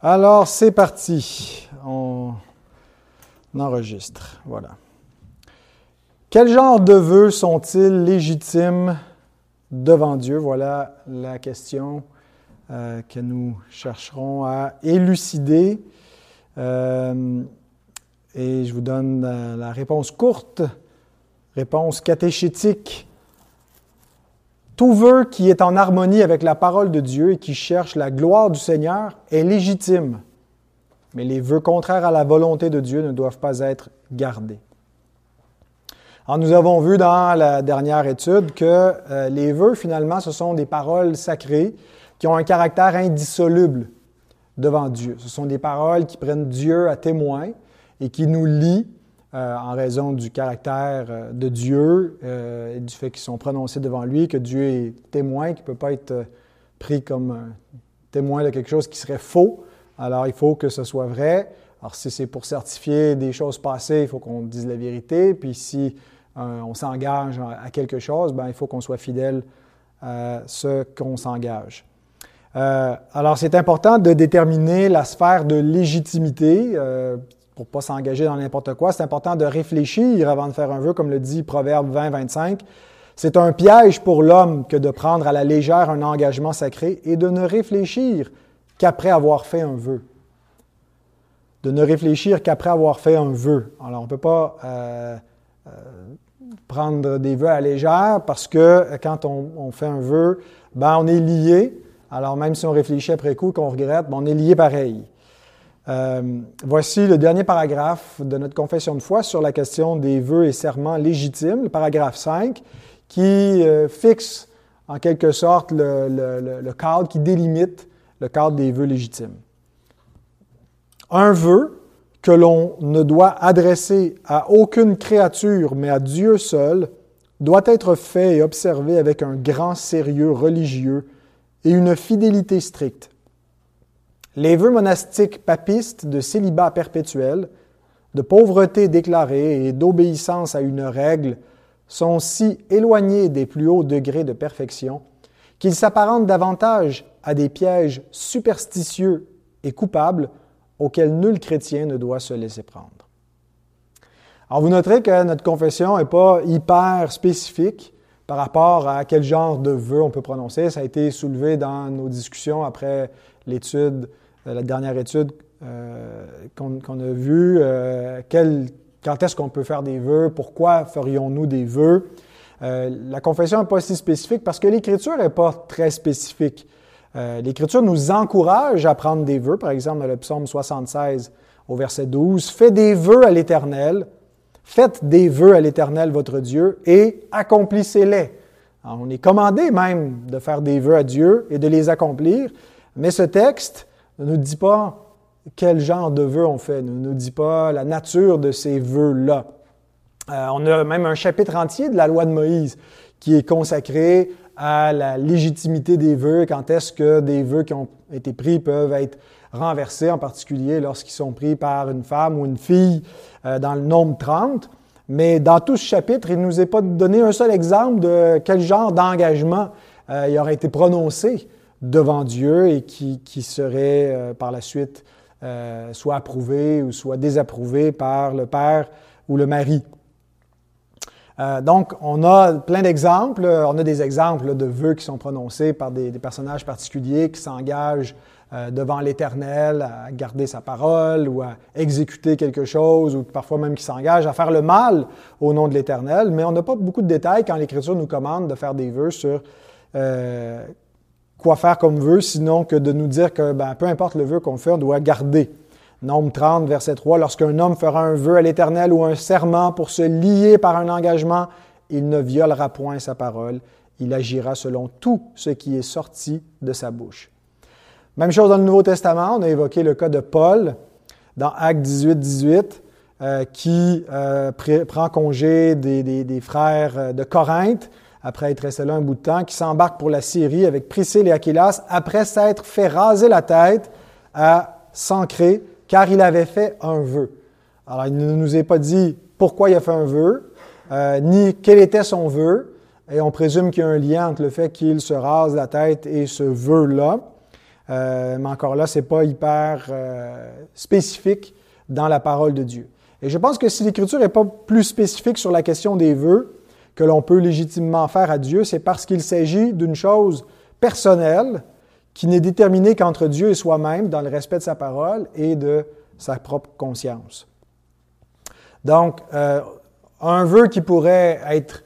Alors, c'est parti. On enregistre. Voilà. Quel genre de vœux sont-ils légitimes devant Dieu? Voilà la question euh, que nous chercherons à élucider. Euh, et je vous donne la, la réponse courte, réponse catéchétique. Tout vœu qui est en harmonie avec la parole de Dieu et qui cherche la gloire du Seigneur est légitime. Mais les vœux contraires à la volonté de Dieu ne doivent pas être gardés. Alors, nous avons vu dans la dernière étude que euh, les vœux, finalement, ce sont des paroles sacrées qui ont un caractère indissoluble devant Dieu. Ce sont des paroles qui prennent Dieu à témoin et qui nous lient euh, en raison du caractère euh, de Dieu euh, et du fait qu'ils sont prononcés devant lui, que Dieu est témoin, qu'il ne peut pas être pris comme témoin de quelque chose qui serait faux. Alors, il faut que ce soit vrai. Alors, si c'est pour certifier des choses passées, il faut qu'on dise la vérité. Puis, si on s'engage à quelque chose, ben, il faut qu'on soit fidèle à ce qu'on s'engage. alors, c'est important de déterminer la sphère de légitimité pour pas s'engager dans n'importe quoi. C'est important de réfléchir avant de faire un vœu, comme le dit Proverbe 20, 25. C'est un piège pour l'homme que de prendre à la légère un engagement sacré et de ne réfléchir qu'après avoir fait un vœu. De ne réfléchir qu'après avoir fait un vœu. Alors, on ne peut pas euh, euh, prendre des vœux à la légère parce que quand on, fait un vœu, ben, on est lié. Alors, même si on réfléchit après coup, qu'on regrette, ben, on est lié pareil. Euh, voici le dernier paragraphe de notre confession de foi sur la question des vœux et serments légitimes, le paragraphe 5, qui euh, fixe en quelque sorte le, cadre, qui délimite le cadre des vœux légitimes. Un vœu que l'on ne doit adresser à aucune créature, mais à Dieu seul, doit être fait et observé avec un grand sérieux religieux et une fidélité stricte. Les vœux monastiques papistes de célibat perpétuel, de pauvreté déclarée et d'obéissance à une règle sont si éloignés des plus hauts degrés de perfection qu'ils s'apparentent davantage à des pièges superstitieux et coupables auxquels nul chrétien ne doit se laisser prendre. Alors vous noterez que notre confession n'est pas hyper spécifique par rapport à quel genre de vœux on peut prononcer. Ça a été soulevé dans nos discussions après l'étude la dernière étude euh, qu'on a vue, euh, quand est-ce qu'on peut faire des vœux, pourquoi ferions-nous des vœux? la confession n'est pas si spécifique parce que l'Écriture n'est pas très spécifique. L'Écriture nous encourage à prendre des vœux, par exemple dans le psaume 76 au verset 12, Faites des vœux à l'Éternel, faites des vœux à l'Éternel votre Dieu et accomplissez-les. On est commandé même de faire des vœux à Dieu et de les accomplir, mais ce texte ne nous dit pas quel genre de vœux on fait, ne nous dit pas la nature de ces vœux-là. Euh, on a même un chapitre entier de la loi de Moïse qui est consacré à la légitimité des vœux, quand est-ce que des vœux qui ont été pris peuvent être renversés, en particulier lorsqu'ils sont pris par une femme ou une fille euh, dans le nombre 30. Mais dans tout ce chapitre, il ne nous est pas donné un seul exemple de quel genre d'engagement euh, il aurait été prononcé devant Dieu et qui, qui serait euh, par la suite euh, soit approuvé ou soit désapprouvé par le père ou le mari. Euh, donc, on a plein d'exemples. On a des exemples de vœux qui sont prononcés par des, personnages particuliers qui s'engagent devant l'Éternel à garder sa parole ou à exécuter quelque chose, ou parfois même qui s'engagent à faire le mal au nom de l'Éternel. Mais on n'a pas beaucoup de détails quand l'Écriture nous commande de faire des vœux sur quoi faire comme vœu, sinon que de nous dire que ben, peu importe le vœu qu'on fait, on doit garder. Nombre 30, verset 3, lorsqu'un homme fera un vœu à l'Éternel ou un serment pour se lier par un engagement, il ne violera point sa parole, il agira selon tout ce qui est sorti de sa bouche. Même chose dans le Nouveau Testament, on a évoqué le cas de Paul dans Actes 18, 18, euh, qui euh, prend congé des, des frères euh, de Corinthe après être resté là un bout de temps, qui s'embarque pour la Syrie avec Priscille et Aquilas, après s'être fait raser la tête à s'ancrer, car il avait fait un vœu. Alors, il ne nous est pas dit pourquoi il a fait un vœu, euh, ni quel était son vœu, et on présume qu'il y a un lien entre le fait qu'il se rase la tête et ce vœu-là. mais encore là, ce n'est pas hyper spécifique dans la parole de Dieu. Et je pense que si l'Écriture n'est pas plus spécifique sur la question des vœux que l'on peut légitimement faire à Dieu, c'est parce qu'il s'agit d'une chose personnelle qui n'est déterminée qu'entre Dieu et soi-même dans le respect de sa parole et de sa propre conscience. Donc, euh, un vœu qui pourrait être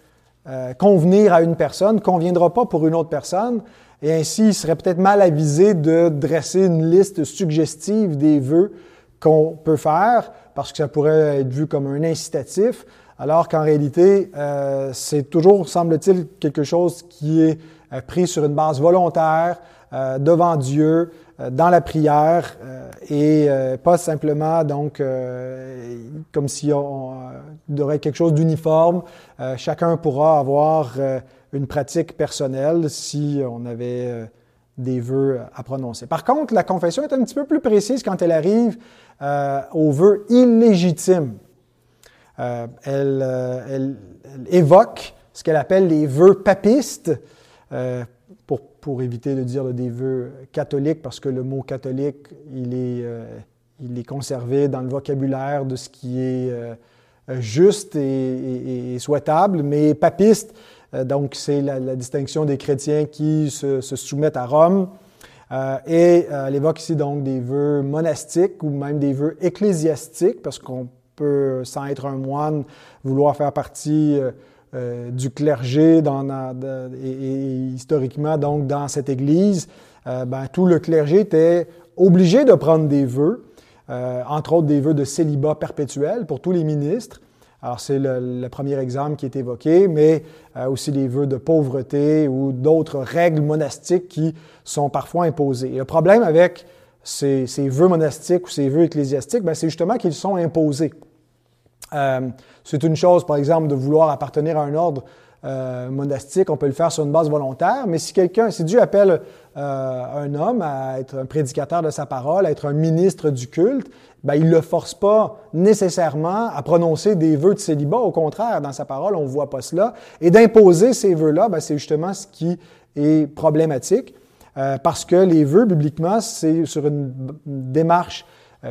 euh, convenir à une personne ne conviendra pas pour une autre personne, et ainsi il serait peut-être mal avisé de dresser une liste suggestive des vœux qu'on peut faire, parce que ça pourrait être vu comme un incitatif, alors qu'en réalité, euh, c'est toujours, semble-t-il, quelque chose qui est euh, pris sur une base volontaire, euh, devant Dieu, dans la prière, et pas simplement donc comme si on, aurait quelque chose d'uniforme. chacun pourra avoir une pratique personnelle si on avait des vœux à prononcer. Par contre, la confession est un petit peu plus précise quand elle arrive aux vœux illégitimes. Euh, euh, elle, évoque ce qu'elle appelle les vœux papistes, pour, pour, éviter de dire des vœux catholiques, parce que le mot catholique, il est, conservé dans le vocabulaire de ce qui est juste et, souhaitable, mais papiste, donc c'est la, distinction des chrétiens qui se, soumettent à Rome. Euh, et euh, elle évoque ici donc des vœux monastiques ou même des vœux ecclésiastiques, parce qu'on peut, sans être un moine, vouloir faire partie euh, du clergé dans, et, historiquement donc dans cette Église. Ben, tout le clergé était obligé de prendre des vœux, entre autres des vœux de célibat perpétuel pour tous les ministres. Alors, c'est le, premier exemple qui est évoqué, mais euh, aussi les vœux de pauvreté ou d'autres règles monastiques qui sont parfois imposées. le problème avec ces, vœux monastiques ou ces vœux ecclésiastiques, ben, c'est justement qu'ils sont imposés. Euh, c'est une chose, par exemple, de vouloir appartenir à un ordre euh, monastique, on peut le faire sur une base volontaire, mais si quelqu'un, si Dieu appelle euh, un homme à être un prédicateur de sa parole, à être un ministre du culte, ben, il ne le force pas nécessairement à prononcer des vœux de célibat. Au contraire, dans sa parole, on ne voit pas cela. Et d'imposer ces vœux-là, ben, c'est justement ce qui est problématique, euh, parce que les vœux, bibliquement, c'est sur une démarche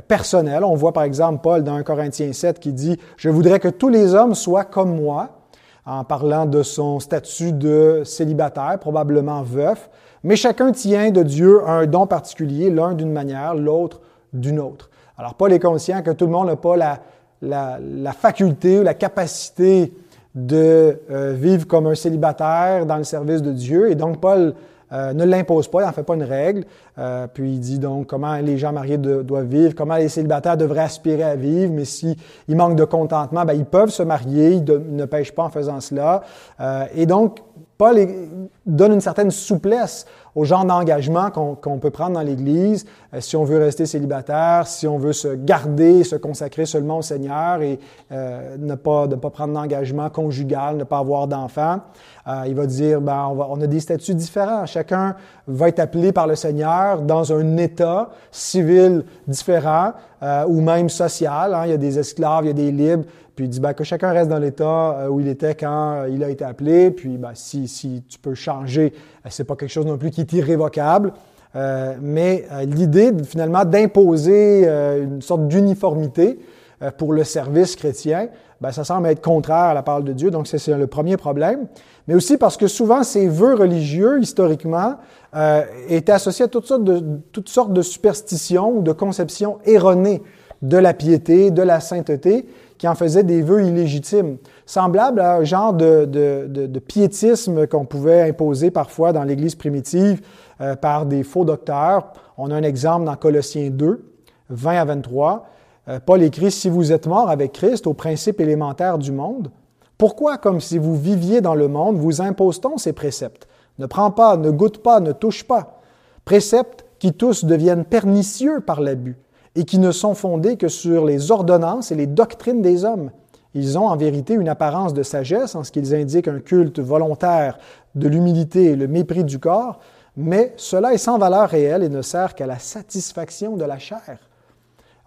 personnelle. On voit par exemple Paul dans 1 Corinthiens 7 qui dit, Je voudrais que tous les hommes soient comme moi en parlant de son statut de célibataire, probablement veuf, mais chacun tient de Dieu un don particulier, l'un d'une manière, l'autre d'une autre. Alors Paul est conscient que tout le monde n'a pas la, la, faculté ou la capacité de euh, vivre comme un célibataire dans le service de Dieu, et donc Paul euh, ne l'impose pas, n'en fait pas une règle. Euh, puis il dit donc comment les gens mariés doivent vivre, comment les célibataires devraient aspirer à vivre, mais s'ils manquent de contentement, ben, ils peuvent se marier, ils ne pêchent pas en faisant cela. Euh, et donc, Paul donne une certaine souplesse au genre d'engagement qu'on peut prendre dans l'Église, euh, si on veut rester célibataire, si on veut se garder, se consacrer seulement au Seigneur et ne pas, de pas prendre d'engagement conjugal, ne pas avoir d'enfants. Euh, il va dire, ben, on, a des statuts différents. Chacun va être appelé par le Seigneur dans un état civil différent euh, ou même social. Hein. Il y a des esclaves, il y a des libres. Puis il dit ben, que chacun reste dans l'état euh, où il était quand il a été appelé. Puis ben, si, tu peux changer, euh, c'est pas quelque chose non plus qui est irrévocable. Euh, mais l'idée finalement d'imposer une sorte d'uniformité pour le service chrétien, ben, ça semble être contraire à la parole de Dieu. Donc c'est le premier problème. Mais aussi parce que souvent ces vœux religieux, historiquement, étaient associés à toutes sortes de, toutes sortes de superstitions ou de conceptions erronées de la piété, de la sainteté, qui en faisait des vœux illégitimes, semblable à un genre de, de, piétisme qu'on pouvait imposer parfois dans l'Église primitive euh, par des faux docteurs. On a un exemple dans Colossiens 2, 20 à 23. Euh, Paul écrit, Si vous êtes mort avec Christ aux principes élémentaires du monde, pourquoi, comme si vous viviez dans le monde, vous impose-t-on ces préceptes? Ne prends pas, ne goûte pas, ne touche pas. Préceptes qui tous deviennent pernicieux par l'abus et qui ne sont fondés que sur les ordonnances et les doctrines des hommes. Ils ont en vérité une apparence de sagesse en ce qu'ils indiquent un culte volontaire de l'humilité et le mépris du corps, mais cela est sans valeur réelle et ne sert qu'à la satisfaction de la chair.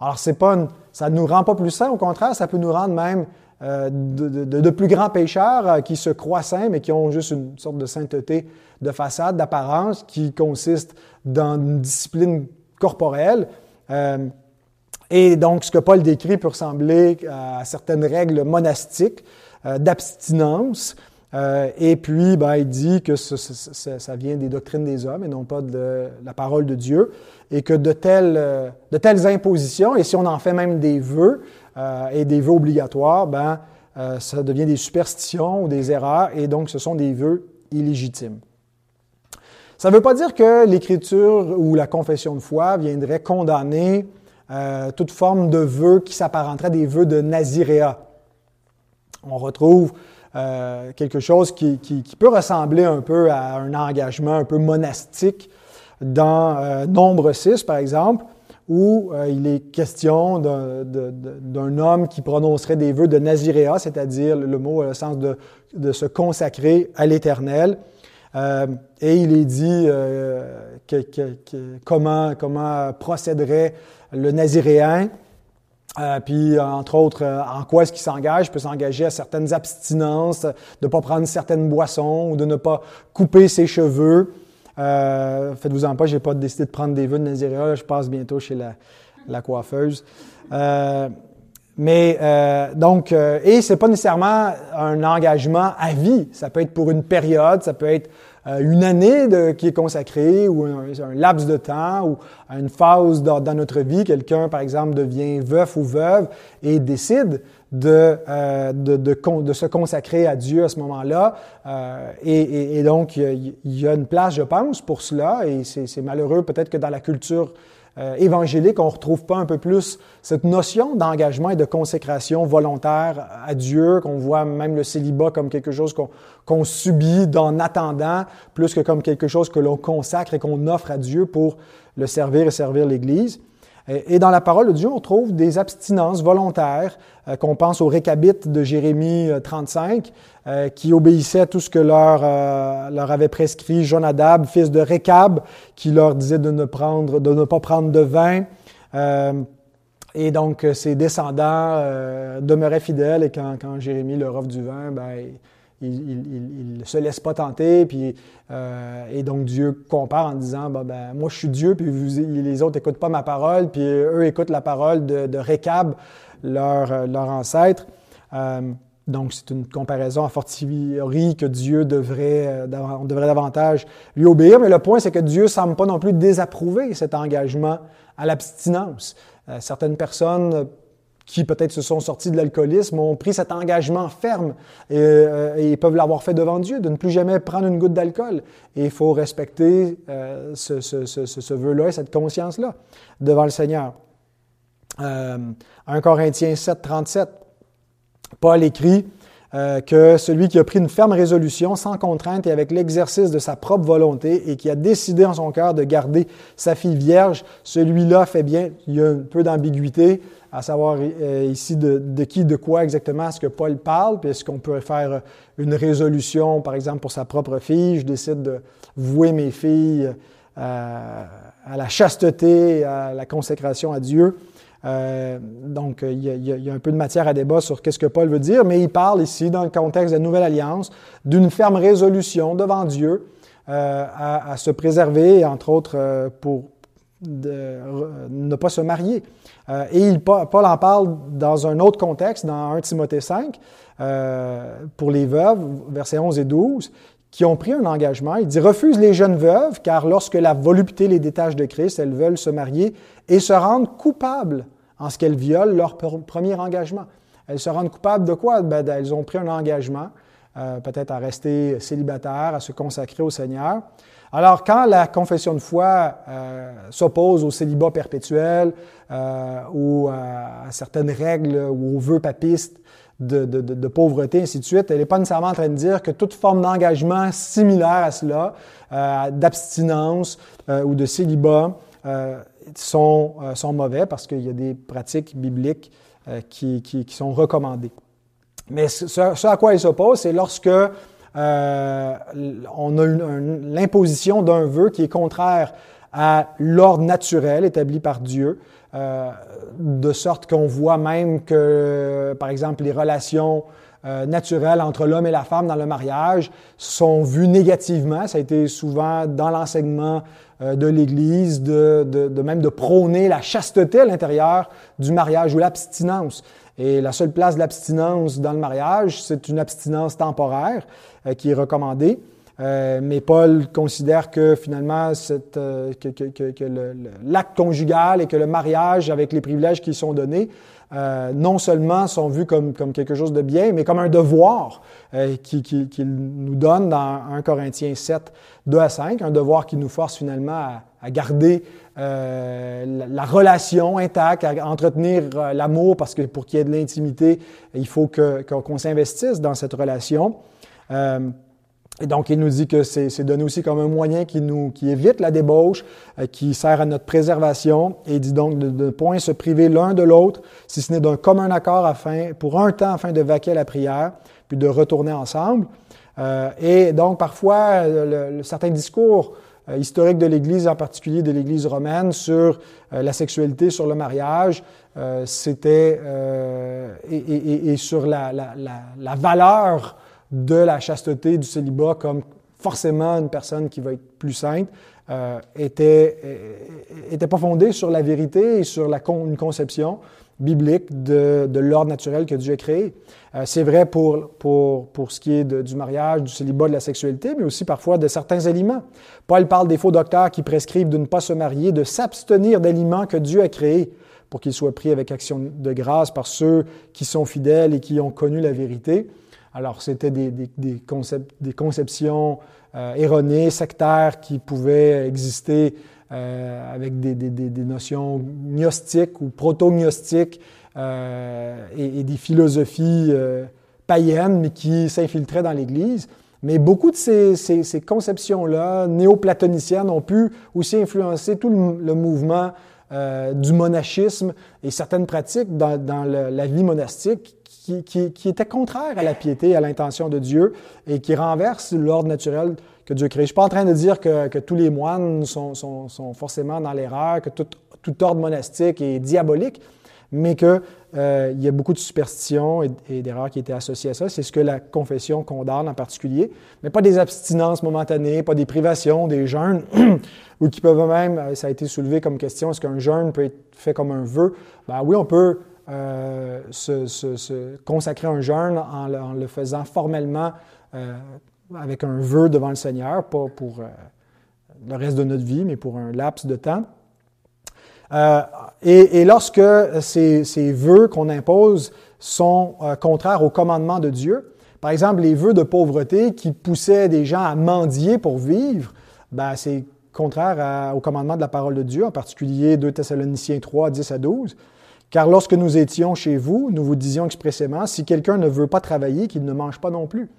Alors, c'est pas ça ne nous rend pas plus sains, au contraire, ça peut nous rendre même de, plus grands pécheurs qui se croient saints, mais qui ont juste une sorte de sainteté de façade, d'apparence, qui consiste dans une discipline corporelle. et donc, ce que Paul décrit peut ressembler à certaines règles monastiques d'abstinence. Et puis, ben, il dit que ça vient des doctrines des hommes et non pas de la parole de Dieu et que de telles, euh, de telles impositions, et si on en fait même des vœux euh, et des vœux obligatoires, ben, euh, ça devient des superstitions ou des erreurs, et donc ce sont des vœux illégitimes. Ça ne veut pas dire que l'Écriture ou la confession de foi viendrait condamner toute forme de vœux qui s'apparenterait des vœux de Naziréa. On retrouve quelque chose qui, peut ressembler un peu à un engagement un peu monastique dans euh, Nombre 6, par exemple, où euh, il est question d'un homme qui prononcerait des vœux de Naziréa, c'est-à-dire le mot a le sens de, se consacrer à l'Éternel. Euh, et il est dit comment, comment procéderait le Naziréen. Puis, entre autres, en quoi est-ce qu'il s'engage? Il peut s'engager à certaines abstinences, de ne pas prendre certaines boissons ou de ne pas couper ses cheveux. Euh, faites-vous-en pas, j'ai pas décidé de prendre des vœux de Naziréa. Je passe bientôt chez la, coiffeuse. Euh, mais euh, donc, et c'est pas nécessairement un engagement à vie. Ça peut être pour une période, ça peut être une année de, qui est consacrée ou un, laps de temps ou une phase dans, dans notre vie. Quelqu'un, par exemple, devient veuf ou veuve et décide euh, de, de, de, se consacrer à Dieu à ce moment-là. Euh, et, et, donc, il y, a une place, je pense, pour cela. Et c'est malheureux peut-être que dans la culture euh, évangélique, on ne retrouve pas un peu plus cette notion d'engagement et de consécration volontaire à Dieu, qu'on voit même le célibat comme quelque chose qu'on subit en attendant, plus que comme quelque chose que l'on consacre et qu'on offre à Dieu pour le servir et servir l'Église. Et dans la parole de Dieu, on trouve des abstinences volontaires, euh, qu'on pense au récabit de Jérémie 35, euh, euh, qui obéissait à tout ce que leur, leur avait prescrit Jonadab, fils de Récab, qui leur disait de ne, prendre, de ne pas prendre de vin. et donc, ses descendants demeuraient fidèles, et quand, quand Jérémie leur offre du vin, ben, il ne se laisse pas tenter, puis, euh, et donc Dieu compare en disant, ben, moi je suis Dieu, puis les autres n'écoutent pas ma parole, puis eux écoutent la parole de, de Récab, leur, leur ancêtre. Euh, donc c'est une comparaison à fortiori que Dieu devrait, euh, devrait davantage lui obéir, mais le point c'est que Dieu ne semble pas non plus désapprouver cet engagement à l'abstinence. certaines personnes qui peut-être se sont sortis de l'alcoolisme ont pris cet engagement ferme euh, et, peuvent l'avoir fait devant Dieu, de ne plus jamais prendre une goutte d'alcool. Et il faut respecter euh, ce, ce, ce, ce vœu-là et cette conscience-là devant le Seigneur. Euh, 1 Corinthiens 7, 37, Paul écrit euh, que celui qui a pris une ferme résolution sans contrainte et avec l'exercice de sa propre volonté et qui a décidé en son cœur de garder sa fille vierge, celui-là fait bien. Il y a un peu d'ambiguïté à savoir euh, ici de, qui, de quoi exactement est-ce que Paul parle, puis est-ce qu'on peut faire une résolution, par exemple, pour sa propre fille, je décide de vouer mes filles euh, à la chasteté, à la consécration à Dieu. Euh, donc, il y, a, un peu de matière à débat sur qu'est-ce que Paul veut dire, mais il parle ici, dans le contexte de la Nouvelle Alliance, d'une ferme résolution devant Dieu à, à, se préserver, entre autres pour, de ne pas se marier. Euh, et Paul en parle dans un autre contexte, dans 1 Timothée 5, euh, pour les veuves, versets 11 et 12, qui ont pris un engagement. Il dit Refuse les jeunes veuves, car lorsque la volupté les détache de Christ, elles veulent se marier et se rendent coupables en ce qu'elles violent leur premier engagement. Elles se rendent coupables de quoi? Ben, Elles ont pris un engagement, euh, peut-être à rester célibataires, à se consacrer au Seigneur. Alors, quand la confession de foi euh, s'oppose au célibat perpétuel euh, ou à certaines règles ou aux vœux papistes de, de, pauvreté, ainsi de suite, elle n'est pas nécessairement en train de dire que toute forme d'engagement similaire à cela, d'abstinence ou de célibat, sont, sont mauvais parce qu'il y a des pratiques bibliques qui, qui, sont recommandées. Mais ce, à quoi elle s'oppose, c'est lorsque euh, on a l'imposition d'un vœu qui est contraire à l'ordre naturel établi par Dieu, euh, de sorte qu'on voit même que, par exemple, les relations euh, naturelles entre l'homme et la femme dans le mariage sont vues négativement. Ça a été souvent dans l'enseignement euh, de l'Église, de, de, de, même de prôner la chasteté à l'intérieur du mariage ou l'abstinence. Et la seule place de l'abstinence dans le mariage, c'est une abstinence temporaire qui est recommandée. Euh, mais Paul considère que finalement, euh, que, que, que l'acte conjugal et que le mariage, avec les privilèges qui sont donnés, euh, non seulement sont vus comme, comme, quelque chose de bien, mais comme un devoir qu'il qui, nous donne dans 1 Corinthiens 7, 2 à 5, un devoir qui nous force finalement à, à garder la, la, relation intacte, à entretenir l'amour, parce que pour qu'il y ait de l'intimité, il faut qu'on s'investisse dans cette relation. Et donc, il nous dit que c'est donné aussi comme un moyen qui, nous, qui évite la débauche, euh, qui sert à notre préservation. Et il dit donc de ne point se priver l'un de l'autre, si ce n'est d'un commun accord afin, pour un temps afin de vaquer à la prière, puis de retourner ensemble. Euh, et donc, parfois, le, certains discours euh, historiques de l'Église, en particulier de l'Église romaine, sur la sexualité, sur le mariage, c'était et, et, et, sur la, la, la valeur de la chasteté, du célibat comme forcément une personne qui va être plus sainte, euh, était, était pas fondée sur la vérité et sur la, une conception biblique de, de l'ordre naturel que Dieu a créé. Euh, c'est vrai pour, pour, pour ce qui est du mariage, du célibat, de la sexualité, mais aussi parfois de certains aliments. Paul parle des faux docteurs qui prescrivent de ne pas se marier, de s'abstenir d'aliments que Dieu a créés pour qu'ils soient pris avec action de grâce par ceux qui sont fidèles et qui ont connu la vérité. Alors, c'était des, des, des, conceptions euh, erronées, sectaires, qui pouvaient exister euh, avec des, notions gnostiques ou proto-gnostiques euh, et, des philosophies païennes, mais qui s'infiltraient dans l'Église. Mais beaucoup de ces, ces, ces conceptions-là, néo-platoniciennes, ont pu aussi influencer tout le, mouvement du monachisme et certaines pratiques dans, dans la vie monastique qui, était contraire à la piété, à l'intention de Dieu et qui renverse l'ordre naturel que Dieu crée. Je ne suis pas en train de dire que, tous les moines sont forcément dans l'erreur, que tout, tout, ordre monastique est diabolique, mais qu'il euh, y a beaucoup de superstitions et, et d'erreurs qui étaient associées à ça. C'est ce que la confession condamne en particulier, mais pas des abstinences momentanées, pas des privations, des jeûnes, ou qui peuvent même, euh, ça a été soulevé comme question, est-ce qu'un jeûne peut être fait comme un vœu? Ben oui, on peut se, se, se, consacrer un jeûne en, le faisant formellement euh, avec un vœu devant le Seigneur, pas pour euh, le reste de notre vie, mais pour un laps de temps. Euh, et, lorsque ces, ces vœux qu'on impose sont contraires au commandement de Dieu, par exemple les vœux de pauvreté qui poussaient des gens à mendier pour vivre, ben, c'est contraire au commandement de la parole de Dieu, en particulier 2 Thessaloniciens 3, 10 à 12. Car lorsque nous étions chez vous, nous vous disions expressément, si quelqu'un ne veut pas travailler, qu'il ne mange pas non plus.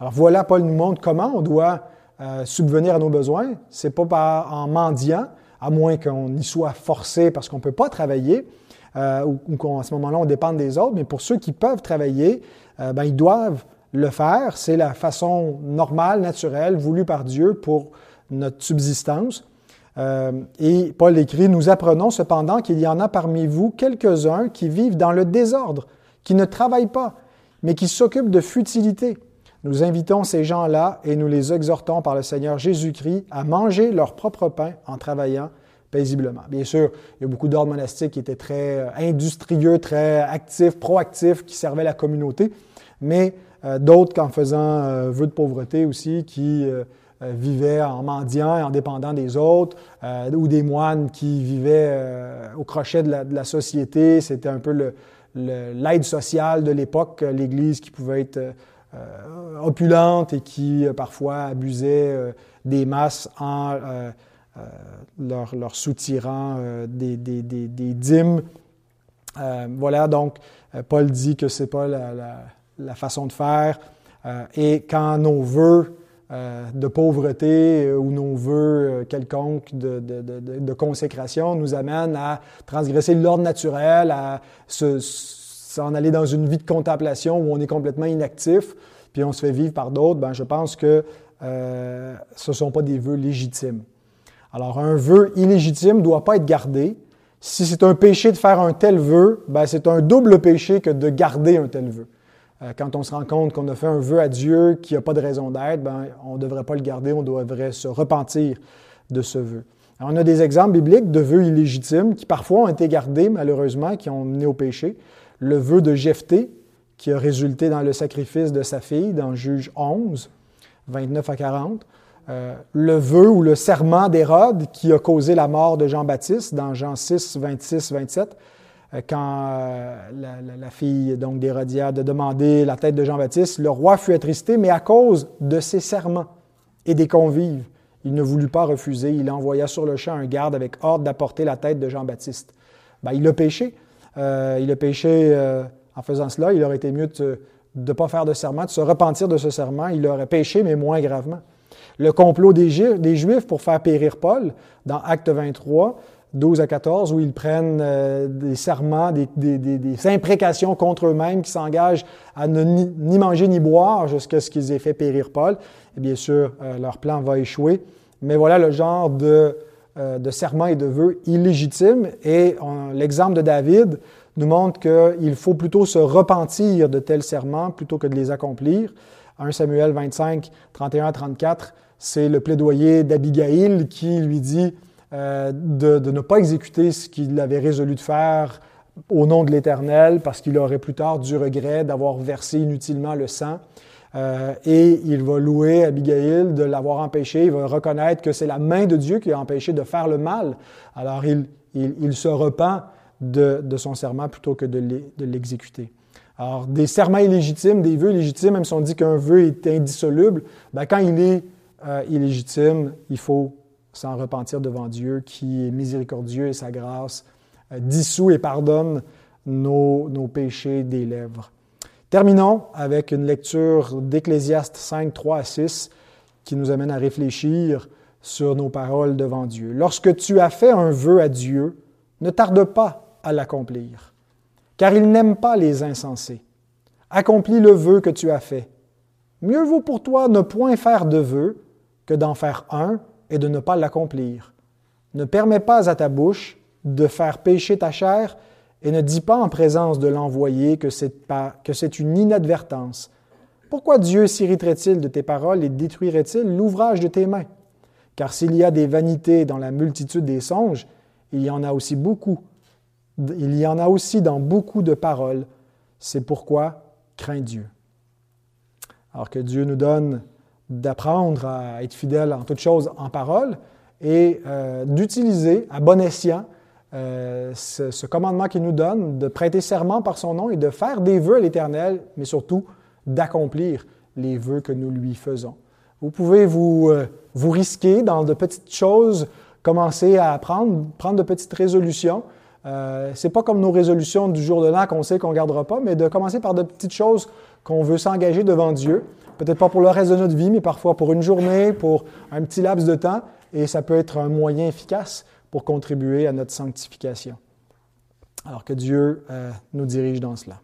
Alors voilà, Paul nous montre comment on doit euh, subvenir à nos besoins. C'est pas en mendiant, à moins qu'on y soit forcé parce qu'on ne peut pas travailler, euh, ou, qu'à ce moment-là, on dépend des autres. Mais pour ceux qui peuvent travailler, euh, ben, ils doivent le faire. C'est la façon normale, naturelle, voulue par Dieu pour notre subsistance. Euh, et Paul écrit, Nous apprenons cependant qu'il y en a parmi vous quelques-uns qui vivent dans le désordre, qui ne travaillent pas, mais qui s'occupent de futilité. Nous invitons ces gens-là et nous les exhortons par le Seigneur Jésus-Christ à manger leur propre pain en travaillant paisiblement. Bien sûr, il y a beaucoup d'ordres monastiques qui étaient très euh, industrieux, très actifs, proactifs, qui servaient la communauté, mais euh, d'autres qu'en faisant vœu de pauvreté aussi, qui vivaient en mendiant et en dépendant des autres, euh, ou des moines qui vivaient euh, au crochet de la, société. C'était un peu l'aide sociale de l'époque, l'Église qui pouvait être euh, opulente et qui parfois abusait des masses en leur, soutirant des, des, dîmes. voilà, donc Paul dit que c'est pas la, la, façon de faire. et quand nos vœux euh, de pauvreté euh, ou nos voeux euh, quelconques de, consécration nous amènent à transgresser l'ordre naturel, à s'en aller dans une vie de contemplation où on est complètement inactif, puis on se fait vivre par d'autres, ben, je pense que ce ne sont pas des vœux légitimes. Alors, un vœu illégitime ne doit pas être gardé. Si c'est un péché de faire un tel vœu, ben c'est un double péché que de garder un tel vœu. Euh, quand on se rend compte qu'on a fait un vœu à Dieu qui n'a pas de raison d'être, ben, on ne devrait pas le garder, on devrait se repentir de ce vœu. on a des exemples bibliques de vœux illégitimes qui parfois ont été gardés, malheureusement, qui ont mené au péché. Le vœu de Jephthé, qui a résulté dans le sacrifice de sa fille, dans Juge 11, 29 à 40. Euh, le vœu ou le serment d'Hérode qui a causé la mort de Jean-Baptiste dans Jean 6, 26, 27, quand euh, la, fille donc d'Hérodiade a demandé la tête de Jean-Baptiste, le roi fut attristé, mais à cause de ses serments et des convives, il ne voulut pas refuser. Il envoya sur le champ un garde avec ordre d'apporter la tête de Jean-Baptiste. Ben, il a péché. Euh, il a péché en faisant cela. Il aurait été mieux de ne pas faire de serment, de se repentir de ce serment. Il aurait péché, mais moins gravement le complot des, Juifs pour faire périr Paul dans Acte 23, 12 à 14, où ils prennent euh, des serments, des, imprécations contre eux-mêmes, qui s'engagent à ne ni, manger ni boire jusqu'à ce qu'ils aient fait périr Paul. Et bien sûr, euh, leur plan va échouer. Mais voilà le genre de, euh, de serment et de vœux illégitimes. Et l'exemple de David nous montre qu'il faut plutôt se repentir de tels serments plutôt que de les accomplir. 1 Samuel 25, 31 à 34, c'est le plaidoyer d'Abigail qui lui dit euh, de, ne pas exécuter ce qu'il avait résolu de faire au nom de l'Éternel parce qu'il aurait plus tard du regret d'avoir versé inutilement le sang. Euh, et il va louer Abigail de l'avoir empêché. Il va reconnaître que c'est la main de Dieu qui a empêché de faire le mal. Alors il, il, se repent de, de, son serment plutôt que de l'exécuter. Alors, des serments illégitimes, des vœux illégitimes, même si on dit qu'un vœu est indissoluble, ben, quand il est euh, illégitime, il faut s'en repentir devant Dieu qui est miséricordieux et sa grâce euh, dissout et pardonne nos, nos, péchés des lèvres. Terminons avec une lecture d'Ecclésiaste 5, 3 à 6 qui nous amène à réfléchir sur nos paroles devant Dieu. Lorsque tu as fait un vœu à Dieu, ne tarde pas à l'accomplir, car il n'aime pas les insensés. Accomplis le vœu que tu as fait. Mieux vaut pour toi ne point faire de vœu que d'en faire un et de ne pas l'accomplir. Ne permets pas à ta bouche de faire pécher ta chair et ne dis pas en présence de l'envoyé que c'est une inadvertance. Pourquoi Dieu s'irriterait-il de tes paroles et détruirait-il l'ouvrage de tes mains? Car s'il y a des vanités dans la multitude des songes, il y en a aussi beaucoup. Il y en a aussi dans beaucoup de paroles. C'est pourquoi crains Dieu. Alors que Dieu nous donne d'apprendre à être fidèle en toutes choses en parole et euh, d'utiliser à bon escient euh, ce, commandement qu'il nous donne, de prêter serment par son nom et de faire des vœux à l'Éternel, mais surtout d'accomplir les vœux que nous lui faisons. Vous pouvez vous, euh, risquer dans de petites choses, commencer à prendre, prendre de petites résolutions. C'est pas comme nos résolutions du jour de l'an qu'on sait qu'on ne gardera pas, mais de commencer par de petites choses qu'on veut s'engager devant Dieu peut-être pas pour le reste de notre vie, mais parfois pour une journée, pour un petit laps de temps, et ça peut être un moyen efficace pour contribuer à notre sanctification. Alors que Dieu euh, nous dirige dans cela.